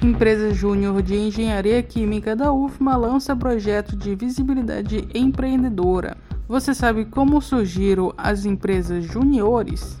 Empresa Júnior de Engenharia Química da UFMA lança projeto de visibilidade empreendedora. Você sabe como surgiram as empresas juniores?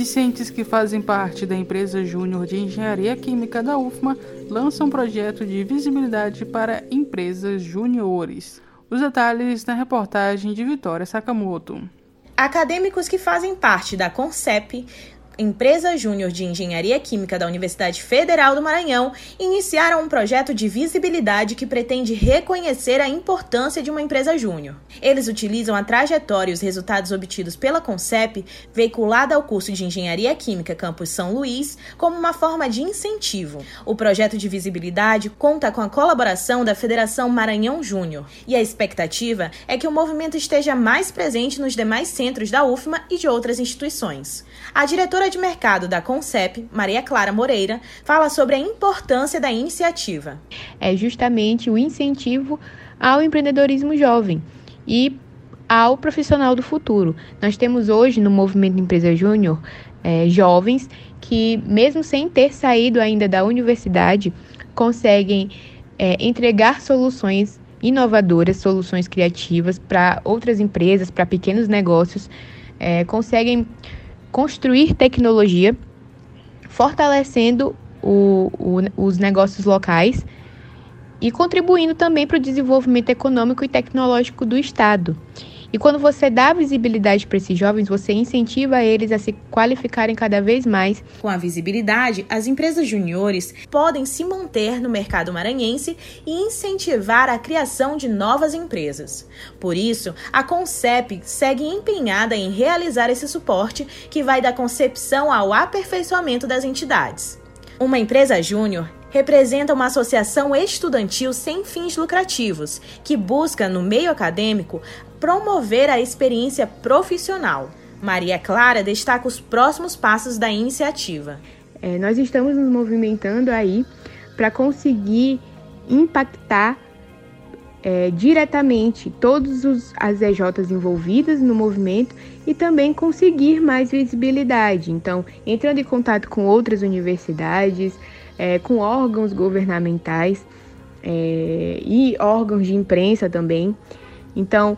Discentes que fazem parte da empresa Júnior de Engenharia Química da UFMA lançam um projeto de visibilidade para empresas juniores. Os detalhes na reportagem de Vitória Sakamoto. Acadêmicos que fazem parte da CONCEP Empresa Júnior de Engenharia Química da Universidade Federal do Maranhão iniciaram um projeto de visibilidade que pretende reconhecer a importância de uma empresa júnior. Eles utilizam a trajetória e os resultados obtidos pela CONCEP, veiculada ao curso de Engenharia Química Campus São Luís, como uma forma de incentivo. O projeto de visibilidade conta com a colaboração da Federação Maranhão Júnior, e a expectativa é que o movimento esteja mais presente nos demais centros da UFMA e de outras instituições. A diretora de mercado da Concep, Maria Clara Moreira, fala sobre a importância da iniciativa. É justamente o incentivo ao empreendedorismo jovem e ao profissional do futuro. Nós temos hoje no Movimento Empresa Júnior é, jovens que, mesmo sem ter saído ainda da universidade, conseguem é, entregar soluções inovadoras, soluções criativas para outras empresas, para pequenos negócios, é, conseguem construir tecnologia, fortalecendo o, o, os negócios locais e contribuindo também para o desenvolvimento econômico e tecnológico do Estado. E quando você dá visibilidade para esses jovens, você incentiva eles a se qualificarem cada vez mais. Com a visibilidade, as empresas juniores podem se manter no mercado maranhense e incentivar a criação de novas empresas. Por isso, a Concep segue empenhada em realizar esse suporte que vai da concepção ao aperfeiçoamento das entidades. Uma empresa júnior representa uma associação estudantil sem fins lucrativos, que busca, no meio acadêmico, promover a experiência profissional. Maria Clara destaca os próximos passos da iniciativa. É, nós estamos nos movimentando aí para conseguir impactar é, diretamente todos os, as EJs envolvidas no movimento e também conseguir mais visibilidade. Então, entrando em contato com outras universidades, é, com órgãos governamentais é, e órgãos de imprensa também. Então,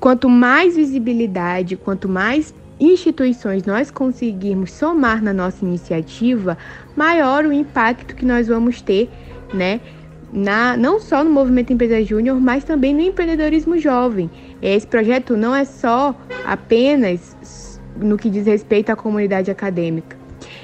quanto mais visibilidade, quanto mais instituições nós conseguirmos somar na nossa iniciativa, maior o impacto que nós vamos ter, né? Na, não só no movimento Empresa Júnior, mas também no empreendedorismo jovem. Esse projeto não é só apenas no que diz respeito à comunidade acadêmica,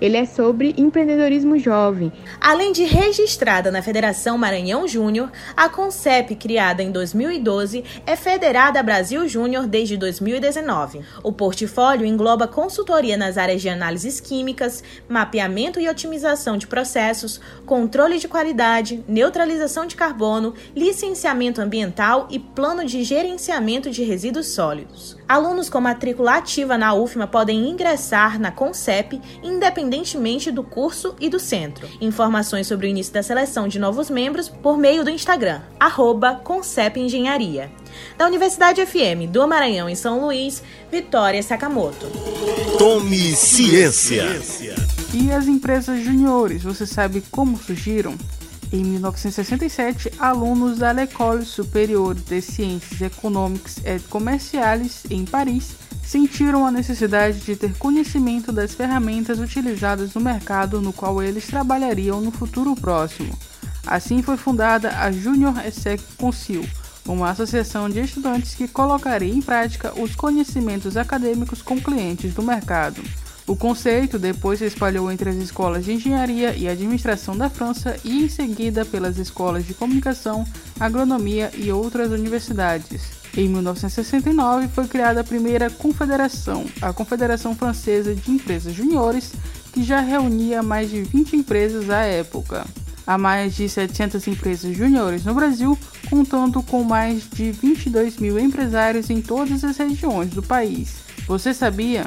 ele é sobre empreendedorismo jovem. Além de registrada na Federação Maranhão Júnior, a Concep, criada em 2012, é federada Brasil Júnior desde 2019. O portfólio engloba consultoria nas áreas de análises químicas, mapeamento e otimização de processos, controle de qualidade, neutralização de carbono, licenciamento ambiental e plano de gerenciamento de resíduos sólidos. Alunos com matrícula ativa na UFMA podem ingressar na Concep independentemente do curso e do centro. Informações sobre o início da seleção de novos membros por meio do Instagram, arroba Engenharia. Da Universidade FM do Maranhão em São Luís, Vitória Sakamoto. Tome ciência. E as empresas juniores, você sabe como surgiram? Em 1967, alunos da L'École Supérieure des Sciences Économiques et Commerciales, em Paris, sentiram a necessidade de ter conhecimento das ferramentas utilizadas no mercado no qual eles trabalhariam no futuro próximo. Assim foi fundada a Junior ESSEC Council, uma associação de estudantes que colocaria em prática os conhecimentos acadêmicos com clientes do mercado. O conceito depois se espalhou entre as escolas de engenharia e administração da França e em seguida pelas escolas de comunicação, agronomia e outras universidades. Em 1969 foi criada a primeira confederação, a Confederação Francesa de Empresas Juniores, que já reunia mais de 20 empresas à época. Há mais de 700 empresas juniores no Brasil, contando com mais de 22 mil empresários em todas as regiões do país. Você sabia?